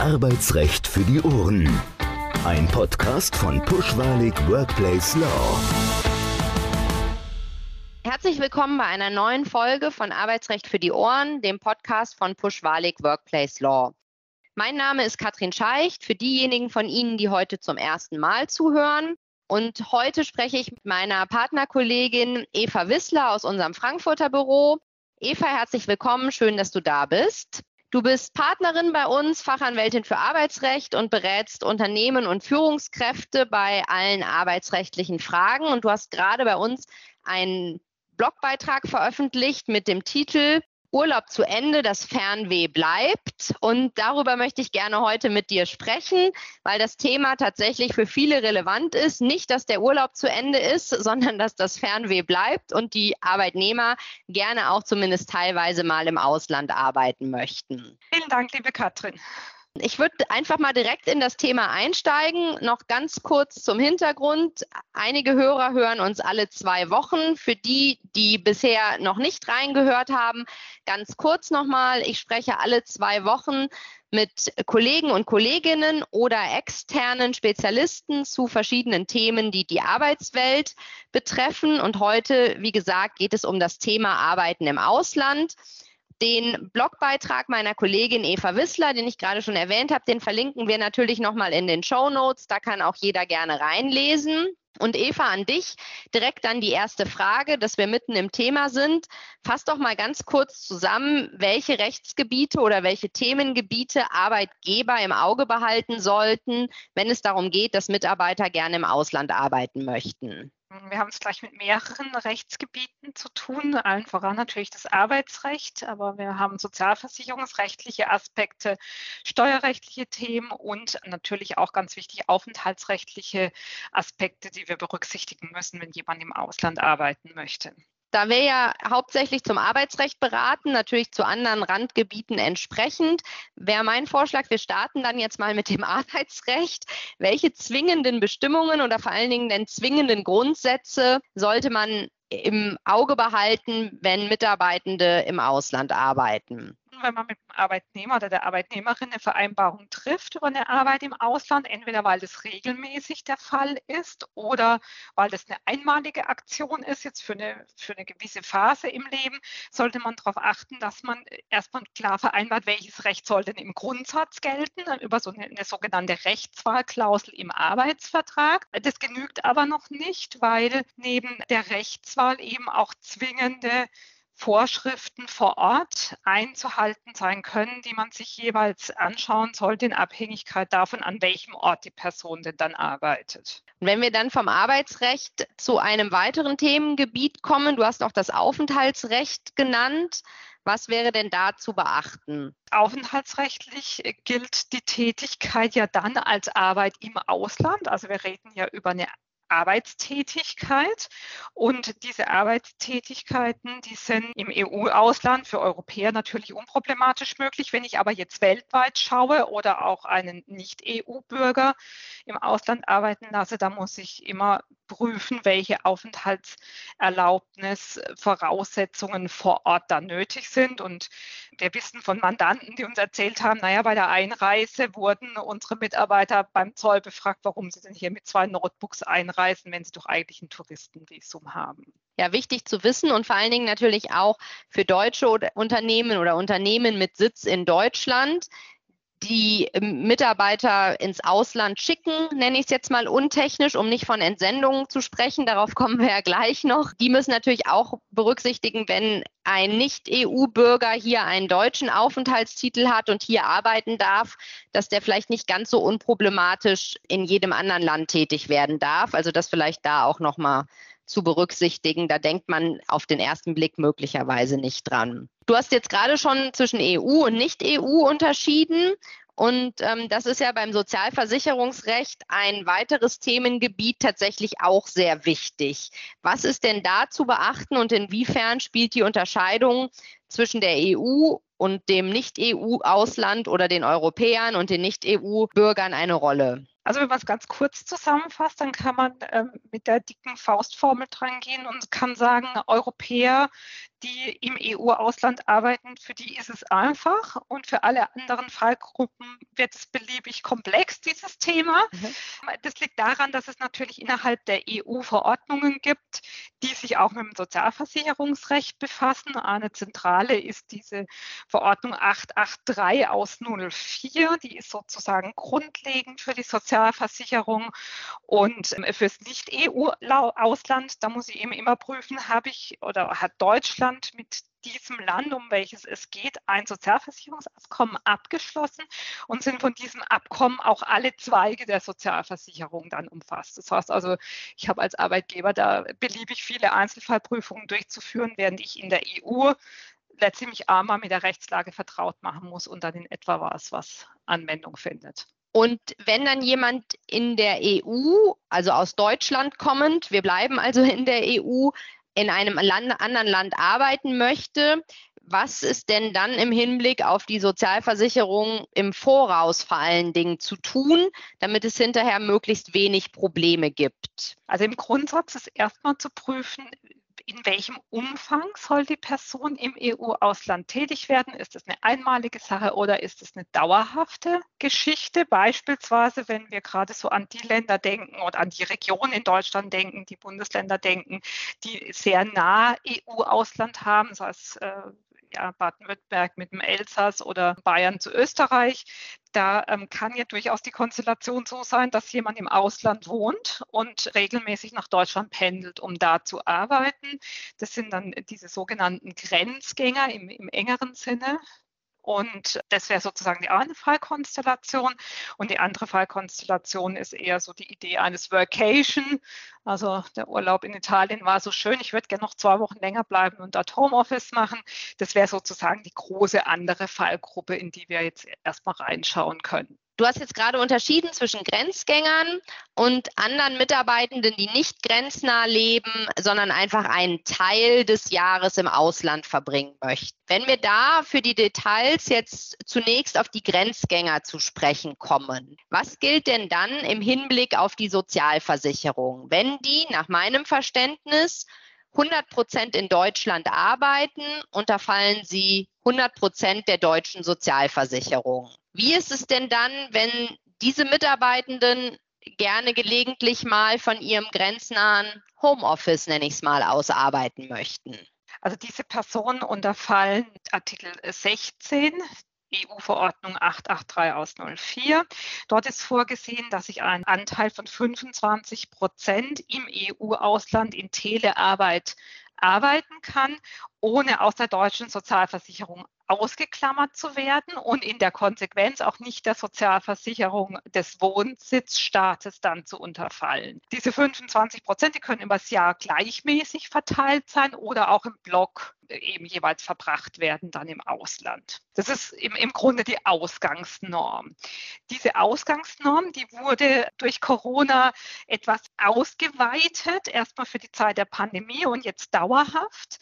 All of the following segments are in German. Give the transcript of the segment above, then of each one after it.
Arbeitsrecht für die Ohren. Ein Podcast von Pushwalig Workplace Law. Herzlich willkommen bei einer neuen Folge von Arbeitsrecht für die Ohren, dem Podcast von Pushwalig Workplace Law. Mein Name ist Katrin Scheicht. Für diejenigen von Ihnen, die heute zum ersten Mal zuhören. Und heute spreche ich mit meiner Partnerkollegin Eva Wissler aus unserem Frankfurter Büro. Eva, herzlich willkommen. Schön, dass du da bist. Du bist Partnerin bei uns, Fachanwältin für Arbeitsrecht und berätst Unternehmen und Führungskräfte bei allen arbeitsrechtlichen Fragen. Und du hast gerade bei uns einen Blogbeitrag veröffentlicht mit dem Titel Urlaub zu Ende, das Fernweh bleibt. Und darüber möchte ich gerne heute mit dir sprechen, weil das Thema tatsächlich für viele relevant ist. Nicht, dass der Urlaub zu Ende ist, sondern dass das Fernweh bleibt und die Arbeitnehmer gerne auch zumindest teilweise mal im Ausland arbeiten möchten. Vielen Dank, liebe Katrin. Ich würde einfach mal direkt in das Thema einsteigen. Noch ganz kurz zum Hintergrund. Einige Hörer hören uns alle zwei Wochen. Für die, die bisher noch nicht reingehört haben, ganz kurz nochmal. Ich spreche alle zwei Wochen mit Kollegen und Kolleginnen oder externen Spezialisten zu verschiedenen Themen, die die Arbeitswelt betreffen. Und heute, wie gesagt, geht es um das Thema Arbeiten im Ausland. Den Blogbeitrag meiner Kollegin Eva Wissler, den ich gerade schon erwähnt habe, den verlinken wir natürlich nochmal in den Show Notes. Da kann auch jeder gerne reinlesen. Und Eva, an dich direkt dann die erste Frage, dass wir mitten im Thema sind. Fass doch mal ganz kurz zusammen, welche Rechtsgebiete oder welche Themengebiete Arbeitgeber im Auge behalten sollten, wenn es darum geht, dass Mitarbeiter gerne im Ausland arbeiten möchten. Wir haben es gleich mit mehreren Rechtsgebieten zu tun, allen voran natürlich das Arbeitsrecht, aber wir haben sozialversicherungsrechtliche Aspekte, steuerrechtliche Themen und natürlich auch ganz wichtig aufenthaltsrechtliche Aspekte, die wir berücksichtigen müssen, wenn jemand im Ausland arbeiten möchte. Da wir ja hauptsächlich zum Arbeitsrecht beraten, natürlich zu anderen Randgebieten entsprechend, wäre mein Vorschlag, wir starten dann jetzt mal mit dem Arbeitsrecht. Welche zwingenden Bestimmungen oder vor allen Dingen denn zwingenden Grundsätze sollte man im Auge behalten, wenn Mitarbeitende im Ausland arbeiten? Wenn man mit dem Arbeitnehmer oder der Arbeitnehmerin eine Vereinbarung trifft über eine Arbeit im Ausland, entweder weil das regelmäßig der Fall ist oder weil das eine einmalige Aktion ist, jetzt für eine, für eine gewisse Phase im Leben, sollte man darauf achten, dass man erstmal klar vereinbart, welches Recht soll denn im Grundsatz gelten, über so eine, eine sogenannte Rechtswahlklausel im Arbeitsvertrag. Das genügt aber noch nicht, weil neben der Rechtswahl eben auch zwingende Vorschriften vor Ort einzuhalten sein können, die man sich jeweils anschauen sollte in Abhängigkeit davon, an welchem Ort die Person denn dann arbeitet. wenn wir dann vom Arbeitsrecht zu einem weiteren Themengebiet kommen, du hast auch das Aufenthaltsrecht genannt. Was wäre denn da zu beachten? Aufenthaltsrechtlich gilt die Tätigkeit ja dann als Arbeit im Ausland. Also wir reden ja über eine Arbeitstätigkeit. Und diese Arbeitstätigkeiten, die sind im EU-Ausland für Europäer natürlich unproblematisch möglich. Wenn ich aber jetzt weltweit schaue oder auch einen Nicht-EU-Bürger im Ausland arbeiten lasse, dann muss ich immer prüfen, welche Aufenthaltserlaubnis Voraussetzungen vor Ort dann nötig sind. Und wir wissen von Mandanten, die uns erzählt haben, naja, bei der Einreise wurden unsere Mitarbeiter beim Zoll befragt, warum sie denn hier mit zwei Notebooks einreisen, wenn sie doch eigentlich ein Touristenvisum haben. Ja, wichtig zu wissen und vor allen Dingen natürlich auch für deutsche Unternehmen oder Unternehmen mit Sitz in Deutschland die ähm, Mitarbeiter ins Ausland schicken, nenne ich es jetzt mal untechnisch, um nicht von Entsendungen zu sprechen. Darauf kommen wir ja gleich noch. Die müssen natürlich auch berücksichtigen, wenn ein Nicht-EU-Bürger hier einen deutschen Aufenthaltstitel hat und hier arbeiten darf, dass der vielleicht nicht ganz so unproblematisch in jedem anderen Land tätig werden darf. Also das vielleicht da auch nochmal zu berücksichtigen. Da denkt man auf den ersten Blick möglicherweise nicht dran. Du hast jetzt gerade schon zwischen EU und Nicht-EU unterschieden. Und ähm, das ist ja beim Sozialversicherungsrecht ein weiteres Themengebiet tatsächlich auch sehr wichtig. Was ist denn da zu beachten und inwiefern spielt die Unterscheidung zwischen der EU und dem Nicht-EU-Ausland oder den Europäern und den Nicht-EU-Bürgern eine Rolle? Also wenn man es ganz kurz zusammenfasst, dann kann man ähm, mit der dicken Faustformel dran gehen und kann sagen, Europäer, die im EU-Ausland arbeiten, für die ist es einfach und für alle anderen Fallgruppen wird es beliebig komplex, dieses Thema. Mhm. Das liegt daran, dass es natürlich innerhalb der EU Verordnungen gibt, die sich auch mit dem Sozialversicherungsrecht befassen. Eine zentrale ist diese Verordnung 883 aus 04, die ist sozusagen grundlegend für die Sozialversicherung und ähm, fürs Nicht-EU-Ausland, da muss ich eben immer prüfen, habe ich oder hat Deutschland mit diesem Land, um welches es geht, ein Sozialversicherungsabkommen abgeschlossen und sind von diesem Abkommen auch alle Zweige der Sozialversicherung dann umfasst. Das heißt also, ich habe als Arbeitgeber da beliebig viele Einzelfallprüfungen durchzuführen, während ich in der EU letztlich mich einmal mit der Rechtslage vertraut machen muss und dann in etwa was, was Anwendung findet. Und wenn dann jemand in der EU, also aus Deutschland kommend, wir bleiben also in der EU, in einem Land, anderen Land arbeiten möchte, was ist denn dann im Hinblick auf die Sozialversicherung im Voraus vor allen Dingen zu tun, damit es hinterher möglichst wenig Probleme gibt? Also im Grundsatz ist erstmal zu prüfen, in welchem Umfang soll die Person im EU-Ausland tätig werden? Ist es eine einmalige Sache oder ist es eine dauerhafte Geschichte? Beispielsweise, wenn wir gerade so an die Länder denken oder an die Region in Deutschland denken, die Bundesländer denken, die sehr nah EU-Ausland haben, sei es äh, ja, Baden-Württemberg mit dem Elsass oder Bayern zu Österreich. Da ähm, kann ja durchaus die Konstellation so sein, dass jemand im Ausland wohnt und regelmäßig nach Deutschland pendelt, um da zu arbeiten. Das sind dann diese sogenannten Grenzgänger im, im engeren Sinne. Und das wäre sozusagen die eine Fallkonstellation. Und die andere Fallkonstellation ist eher so die Idee eines Workation. Also der Urlaub in Italien war so schön, ich würde gerne noch zwei Wochen länger bleiben und dort Homeoffice machen. Das wäre sozusagen die große andere Fallgruppe, in die wir jetzt erstmal reinschauen können. Du hast jetzt gerade unterschieden zwischen Grenzgängern und anderen Mitarbeitenden, die nicht grenznah leben, sondern einfach einen Teil des Jahres im Ausland verbringen möchten. Wenn wir da für die Details jetzt zunächst auf die Grenzgänger zu sprechen kommen, was gilt denn dann im Hinblick auf die Sozialversicherung, wenn die nach meinem Verständnis 100 Prozent in Deutschland arbeiten, unterfallen sie 100 Prozent der deutschen Sozialversicherung. Wie ist es denn dann, wenn diese Mitarbeitenden gerne gelegentlich mal von ihrem grenznahen Homeoffice, nenne ich es mal, ausarbeiten möchten? Also diese Personen unterfallen Artikel 16 EU-Verordnung 883 aus 04. Dort ist vorgesehen, dass ich einen Anteil von 25 Prozent im EU-Ausland in Telearbeit arbeiten kann, ohne aus der deutschen Sozialversicherung ausgeklammert zu werden und in der Konsequenz auch nicht der Sozialversicherung des Wohnsitzstaates dann zu unterfallen. Diese 25 Prozent, die können über das Jahr gleichmäßig verteilt sein oder auch im Block eben jeweils verbracht werden dann im Ausland. Das ist im, im Grunde die Ausgangsnorm. Diese Ausgangsnorm, die wurde durch Corona etwas ausgeweitet, erstmal für die Zeit der Pandemie und jetzt dauerhaft,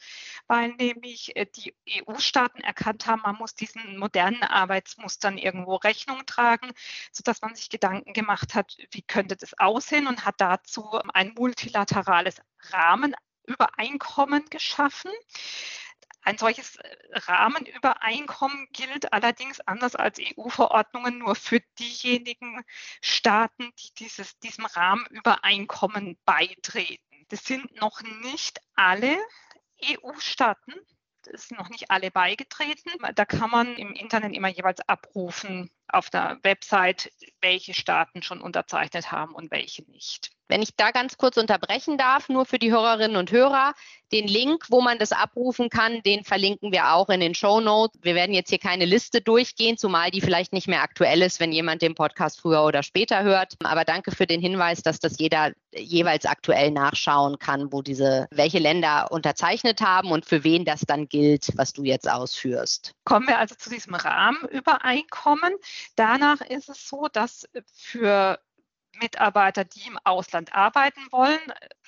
weil nämlich äh, die EU-Staaten erkannt haben, man muss diesen modernen Arbeitsmustern irgendwo Rechnung tragen, sodass man sich Gedanken gemacht hat, wie könnte das aussehen und hat dazu ein multilaterales Rahmen Übereinkommen geschaffen. Ein solches äh, Rahmenübereinkommen gilt allerdings anders als EU-Verordnungen nur für diejenigen Staaten, die dieses, diesem Rahmenübereinkommen beitreten. Das sind noch nicht alle EU-Staaten, es sind noch nicht alle beigetreten. Da kann man im Internet immer jeweils abrufen auf der Website, welche Staaten schon unterzeichnet haben und welche nicht. Wenn ich da ganz kurz unterbrechen darf, nur für die Hörerinnen und Hörer, den Link, wo man das abrufen kann, den verlinken wir auch in den Show Notes. Wir werden jetzt hier keine Liste durchgehen, zumal die vielleicht nicht mehr aktuell ist, wenn jemand den Podcast früher oder später hört. Aber danke für den Hinweis, dass das jeder jeweils aktuell nachschauen kann, wo diese, welche Länder unterzeichnet haben und für wen das dann gilt, was du jetzt ausführst. Kommen wir also zu diesem Rahmenübereinkommen. Danach ist es so, dass für Mitarbeiter, die im Ausland arbeiten wollen,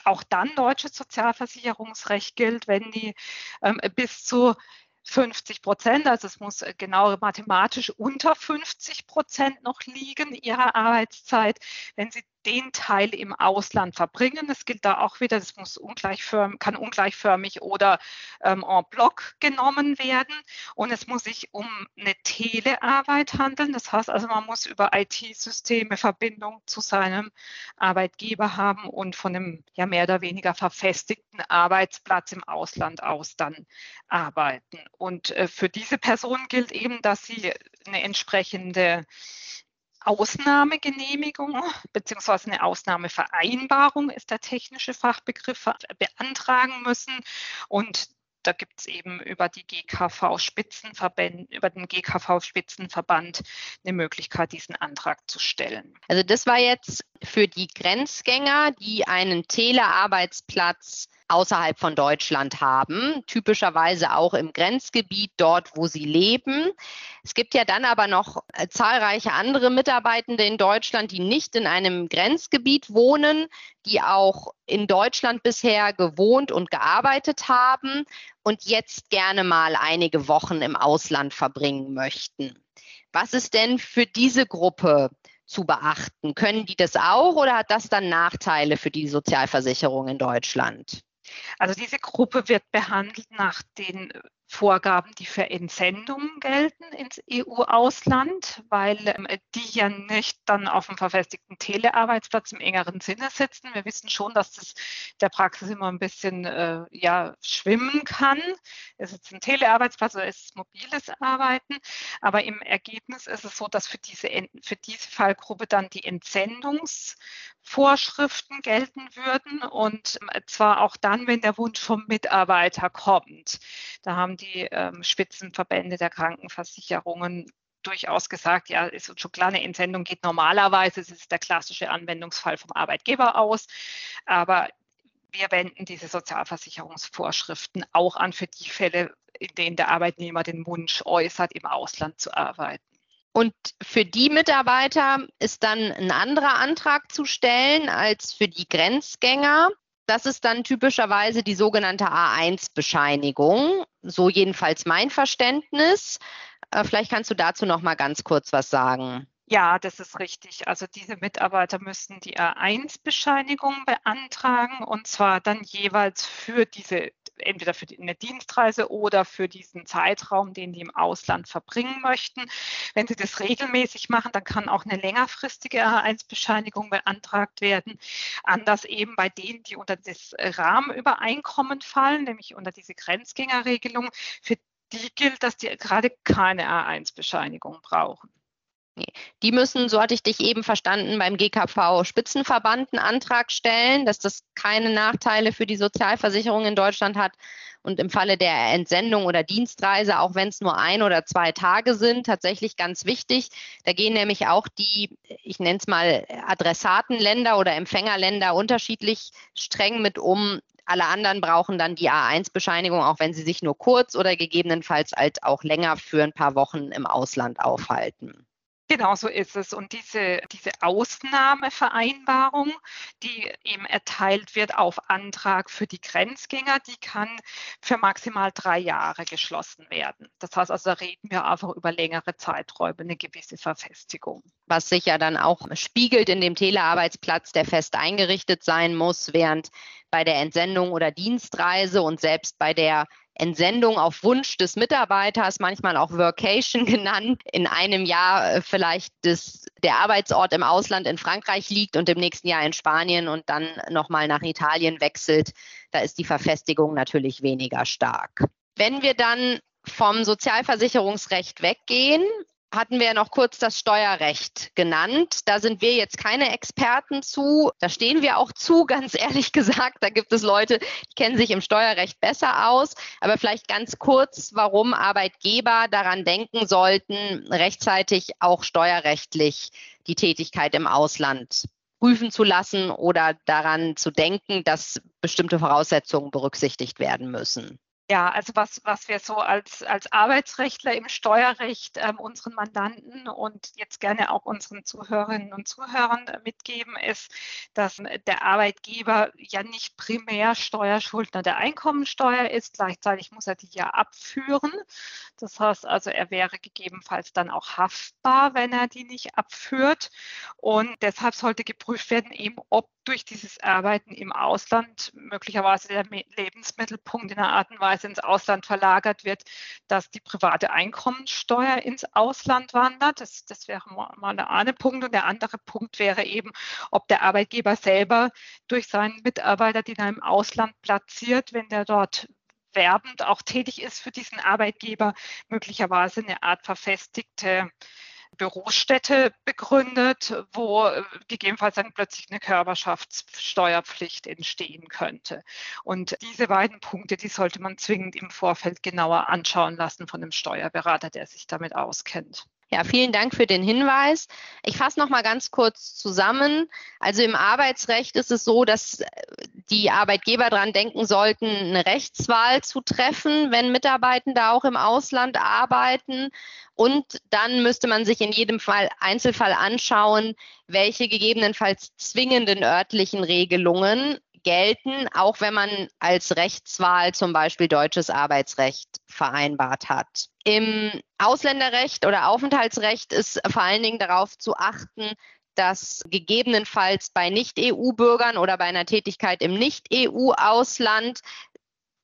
auch dann deutsches Sozialversicherungsrecht gilt, wenn die ähm, bis zu 50 Prozent, also es muss genau mathematisch unter 50 Prozent noch liegen ihrer Arbeitszeit. Wenn sie den Teil im Ausland verbringen. Es gilt da auch wieder, das muss ungleichförmig, kann ungleichförmig oder ähm, en bloc genommen werden. Und es muss sich um eine Telearbeit handeln. Das heißt also, man muss über IT-Systeme Verbindung zu seinem Arbeitgeber haben und von einem ja mehr oder weniger verfestigten Arbeitsplatz im Ausland aus dann arbeiten. Und äh, für diese Person gilt eben, dass sie eine entsprechende Ausnahmegenehmigung beziehungsweise eine Ausnahmevereinbarung ist der technische Fachbegriff beantragen müssen. Und da gibt es eben über die GKV-Spitzenverbände, über den GKV-Spitzenverband eine Möglichkeit, diesen Antrag zu stellen. Also das war jetzt für die Grenzgänger, die einen Telearbeitsplatz außerhalb von Deutschland haben, typischerweise auch im Grenzgebiet dort, wo sie leben. Es gibt ja dann aber noch äh, zahlreiche andere Mitarbeitende in Deutschland, die nicht in einem Grenzgebiet wohnen, die auch in Deutschland bisher gewohnt und gearbeitet haben und jetzt gerne mal einige Wochen im Ausland verbringen möchten. Was ist denn für diese Gruppe zu beachten? Können die das auch oder hat das dann Nachteile für die Sozialversicherung in Deutschland? Also diese Gruppe wird behandelt nach den Vorgaben, die für Entsendungen gelten ins EU-Ausland, weil ähm, die ja nicht dann auf dem verfestigten Telearbeitsplatz im engeren Sinne sitzen. Wir wissen schon, dass das der Praxis immer ein bisschen äh, ja, schwimmen kann. Ist es ein Telearbeitsplatz oder ist es mobiles Arbeiten? Aber im Ergebnis ist es so, dass für diese, für diese Fallgruppe dann die Entsendungsvorschriften gelten würden und ähm, zwar auch dann, wenn der Wunsch vom Mitarbeiter kommt. Da haben die ähm, Spitzenverbände der Krankenversicherungen durchaus gesagt, ja, ist uns schon klar, eine Entsendung geht normalerweise, es ist der klassische Anwendungsfall vom Arbeitgeber aus, aber wir wenden diese Sozialversicherungsvorschriften auch an für die Fälle, in denen der Arbeitnehmer den Wunsch äußert, im Ausland zu arbeiten. Und für die Mitarbeiter ist dann ein anderer Antrag zu stellen als für die Grenzgänger. Das ist dann typischerweise die sogenannte A1-Bescheinigung. So jedenfalls mein Verständnis. Äh, vielleicht kannst du dazu noch mal ganz kurz was sagen. Ja, das ist richtig. Also diese Mitarbeiter müssen die A1-Bescheinigung beantragen und zwar dann jeweils für diese entweder für eine Dienstreise oder für diesen Zeitraum, den die im Ausland verbringen möchten. Wenn Sie das regelmäßig machen, dann kann auch eine längerfristige A1-Bescheinigung beantragt werden. Anders eben bei denen, die unter das Rahmenübereinkommen fallen, nämlich unter diese Grenzgängerregelung, für die gilt, dass die gerade keine A1-Bescheinigung brauchen. Die müssen, so hatte ich dich eben verstanden, beim GKV Spitzenverband einen Antrag stellen, dass das keine Nachteile für die Sozialversicherung in Deutschland hat. Und im Falle der Entsendung oder Dienstreise, auch wenn es nur ein oder zwei Tage sind, tatsächlich ganz wichtig. Da gehen nämlich auch die, ich nenne es mal Adressatenländer oder Empfängerländer unterschiedlich streng mit um. Alle anderen brauchen dann die A1-Bescheinigung, auch wenn sie sich nur kurz oder gegebenenfalls halt auch länger für ein paar Wochen im Ausland aufhalten. Genau so ist es. Und diese, diese Ausnahmevereinbarung, die eben erteilt wird auf Antrag für die Grenzgänger, die kann für maximal drei Jahre geschlossen werden. Das heißt also, da reden wir einfach über längere Zeiträume, eine gewisse Verfestigung. Was sich ja dann auch spiegelt in dem Telearbeitsplatz, der fest eingerichtet sein muss, während bei der Entsendung oder Dienstreise und selbst bei der Entsendung auf Wunsch des Mitarbeiters, manchmal auch Workation genannt, in einem Jahr äh, vielleicht das, der Arbeitsort im Ausland in Frankreich liegt und im nächsten Jahr in Spanien und dann nochmal nach Italien wechselt, da ist die Verfestigung natürlich weniger stark. Wenn wir dann vom Sozialversicherungsrecht weggehen hatten wir ja noch kurz das Steuerrecht genannt. Da sind wir jetzt keine Experten zu. Da stehen wir auch zu, ganz ehrlich gesagt. Da gibt es Leute, die kennen sich im Steuerrecht besser aus. Aber vielleicht ganz kurz, warum Arbeitgeber daran denken sollten, rechtzeitig auch steuerrechtlich die Tätigkeit im Ausland prüfen zu lassen oder daran zu denken, dass bestimmte Voraussetzungen berücksichtigt werden müssen. Ja, also was, was wir so als, als Arbeitsrechtler im Steuerrecht ähm, unseren Mandanten und jetzt gerne auch unseren Zuhörerinnen und Zuhörern mitgeben, ist, dass der Arbeitgeber ja nicht primär Steuerschuldner der Einkommensteuer ist. Gleichzeitig muss er die ja abführen. Das heißt also, er wäre gegebenenfalls dann auch haftbar, wenn er die nicht abführt. Und deshalb sollte geprüft werden, eben ob durch dieses Arbeiten im Ausland möglicherweise der Lebensmittelpunkt in einer Art und Weise ins Ausland verlagert wird, dass die private Einkommensteuer ins Ausland wandert. Das, das wäre mal der eine Punkt. Und der andere Punkt wäre eben, ob der Arbeitgeber selber durch seinen Mitarbeiter, den er im Ausland platziert, wenn der dort werbend auch tätig ist für diesen Arbeitgeber, möglicherweise eine Art verfestigte Bürostätte begründet, wo äh, gegebenenfalls dann plötzlich eine Körperschaftssteuerpflicht entstehen könnte. Und diese beiden Punkte, die sollte man zwingend im Vorfeld genauer anschauen lassen von einem Steuerberater, der sich damit auskennt. Ja, vielen Dank für den Hinweis. Ich fasse noch mal ganz kurz zusammen. Also im Arbeitsrecht ist es so, dass die Arbeitgeber daran denken sollten, eine Rechtswahl zu treffen, wenn Mitarbeitende auch im Ausland arbeiten. Und dann müsste man sich in jedem Fall Einzelfall anschauen, welche gegebenenfalls zwingenden örtlichen Regelungen gelten, auch wenn man als Rechtswahl zum Beispiel deutsches Arbeitsrecht vereinbart hat. Im Ausländerrecht oder Aufenthaltsrecht ist vor allen Dingen darauf zu achten, dass gegebenenfalls bei Nicht-EU-Bürgern oder bei einer Tätigkeit im Nicht-EU-Ausland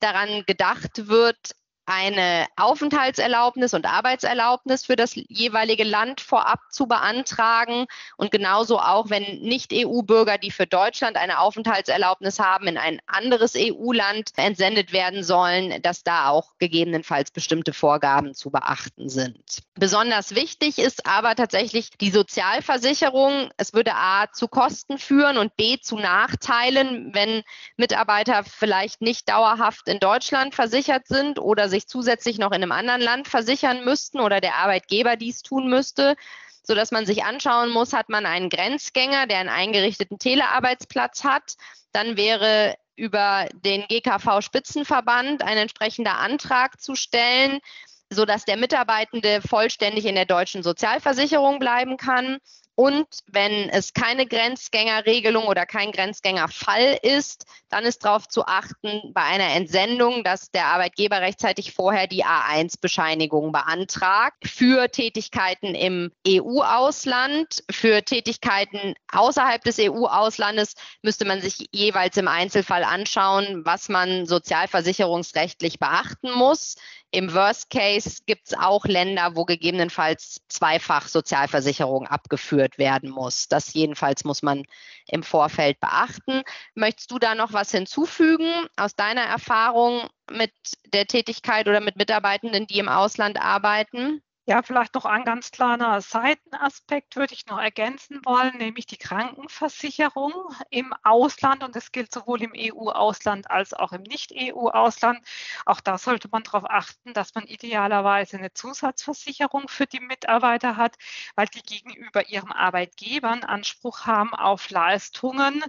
daran gedacht wird, eine Aufenthaltserlaubnis und Arbeitserlaubnis für das jeweilige Land vorab zu beantragen und genauso auch, wenn Nicht-EU-Bürger, die für Deutschland eine Aufenthaltserlaubnis haben, in ein anderes EU-Land entsendet werden sollen, dass da auch gegebenenfalls bestimmte Vorgaben zu beachten sind. Besonders wichtig ist aber tatsächlich die Sozialversicherung. Es würde A zu Kosten führen und B zu Nachteilen, wenn Mitarbeiter vielleicht nicht dauerhaft in Deutschland versichert sind oder sich sich zusätzlich noch in einem anderen Land versichern müssten oder der Arbeitgeber dies tun müsste, sodass man sich anschauen muss, hat man einen Grenzgänger, der einen eingerichteten Telearbeitsplatz hat, dann wäre über den GKV Spitzenverband ein entsprechender Antrag zu stellen, sodass der Mitarbeitende vollständig in der deutschen Sozialversicherung bleiben kann. Und wenn es keine Grenzgängerregelung oder kein Grenzgängerfall ist, dann ist darauf zu achten bei einer Entsendung, dass der Arbeitgeber rechtzeitig vorher die A1-Bescheinigung beantragt für Tätigkeiten im EU-Ausland. Für Tätigkeiten außerhalb des EU-Auslandes müsste man sich jeweils im Einzelfall anschauen, was man sozialversicherungsrechtlich beachten muss. Im Worst Case gibt es auch Länder, wo gegebenenfalls zweifach Sozialversicherung abgeführt werden muss. Das jedenfalls muss man im Vorfeld beachten. Möchtest du da noch was hinzufügen aus deiner Erfahrung mit der Tätigkeit oder mit Mitarbeitenden, die im Ausland arbeiten? Ja, vielleicht noch ein ganz kleiner Seitenaspekt würde ich noch ergänzen wollen, nämlich die Krankenversicherung im Ausland. Und das gilt sowohl im EU-Ausland als auch im Nicht-EU-Ausland. Auch da sollte man darauf achten, dass man idealerweise eine Zusatzversicherung für die Mitarbeiter hat, weil die gegenüber ihrem Arbeitgeber Anspruch haben auf Leistungen,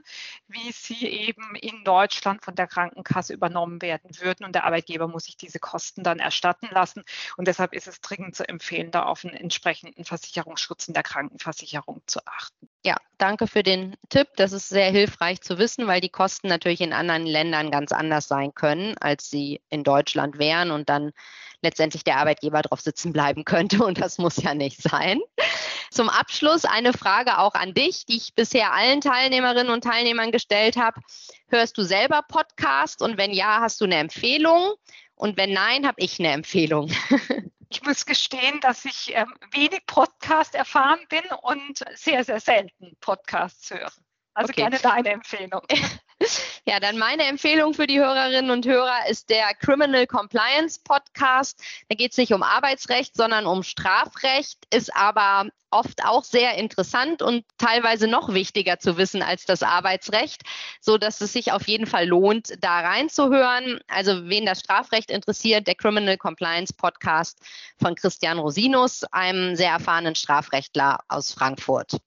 wie sie eben in Deutschland von der Krankenkasse übernommen werden würden. Und der Arbeitgeber muss sich diese Kosten dann erstatten lassen. Und deshalb ist es dringend zu empfehlen, empfehlen, da auf einen entsprechenden Versicherungsschutz in der Krankenversicherung zu achten. Ja, danke für den Tipp. Das ist sehr hilfreich zu wissen, weil die Kosten natürlich in anderen Ländern ganz anders sein können, als sie in Deutschland wären und dann letztendlich der Arbeitgeber drauf sitzen bleiben könnte. Und das muss ja nicht sein. Zum Abschluss eine Frage auch an dich, die ich bisher allen Teilnehmerinnen und Teilnehmern gestellt habe. Hörst du selber Podcast und wenn ja, hast du eine Empfehlung? Und wenn nein, habe ich eine Empfehlung. Ich muss gestehen, dass ich ähm, wenig Podcast erfahren bin und sehr, sehr selten Podcasts höre. Also okay. gerne deine Empfehlung. Ja, dann meine Empfehlung für die Hörerinnen und Hörer ist der Criminal Compliance Podcast. Da geht es nicht um Arbeitsrecht, sondern um Strafrecht, ist aber oft auch sehr interessant und teilweise noch wichtiger zu wissen als das Arbeitsrecht, so dass es sich auf jeden Fall lohnt, da reinzuhören. Also wen das Strafrecht interessiert, der Criminal Compliance Podcast von Christian Rosinus, einem sehr erfahrenen Strafrechtler aus Frankfurt.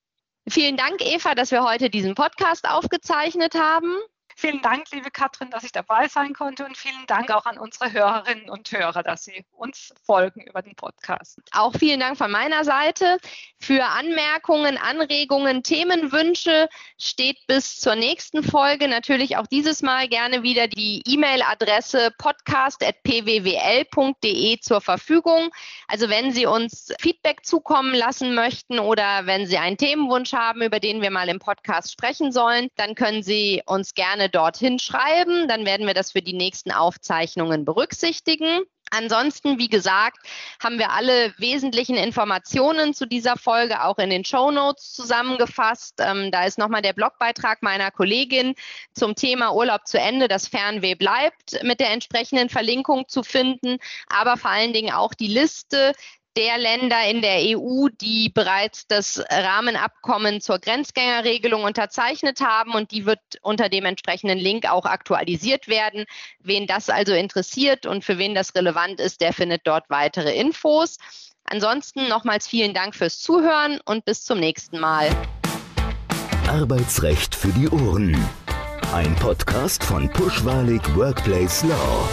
Vielen Dank, Eva, dass wir heute diesen Podcast aufgezeichnet haben. Vielen Dank, liebe Katrin, dass ich dabei sein konnte und vielen Dank auch an unsere Hörerinnen und Hörer, dass sie uns folgen über den Podcast. Auch vielen Dank von meiner Seite. Für Anmerkungen, Anregungen, Themenwünsche steht bis zur nächsten Folge natürlich auch dieses Mal gerne wieder die E-Mail-Adresse podcast.pwwl.de zur Verfügung. Also wenn Sie uns Feedback zukommen lassen möchten oder wenn Sie einen Themenwunsch haben, über den wir mal im Podcast sprechen sollen, dann können Sie uns gerne dorthin schreiben. Dann werden wir das für die nächsten Aufzeichnungen berücksichtigen. Ansonsten, wie gesagt, haben wir alle wesentlichen Informationen zu dieser Folge auch in den Show Notes zusammengefasst. Ähm, da ist nochmal der Blogbeitrag meiner Kollegin zum Thema Urlaub zu Ende, das Fernweh bleibt, mit der entsprechenden Verlinkung zu finden, aber vor allen Dingen auch die Liste der Länder in der EU, die bereits das Rahmenabkommen zur Grenzgängerregelung unterzeichnet haben und die wird unter dem entsprechenden Link auch aktualisiert werden. Wen das also interessiert und für wen das relevant ist, der findet dort weitere Infos. Ansonsten nochmals vielen Dank fürs Zuhören und bis zum nächsten Mal. Arbeitsrecht für die Ohren. Ein Podcast von Pushwalig Workplace Law.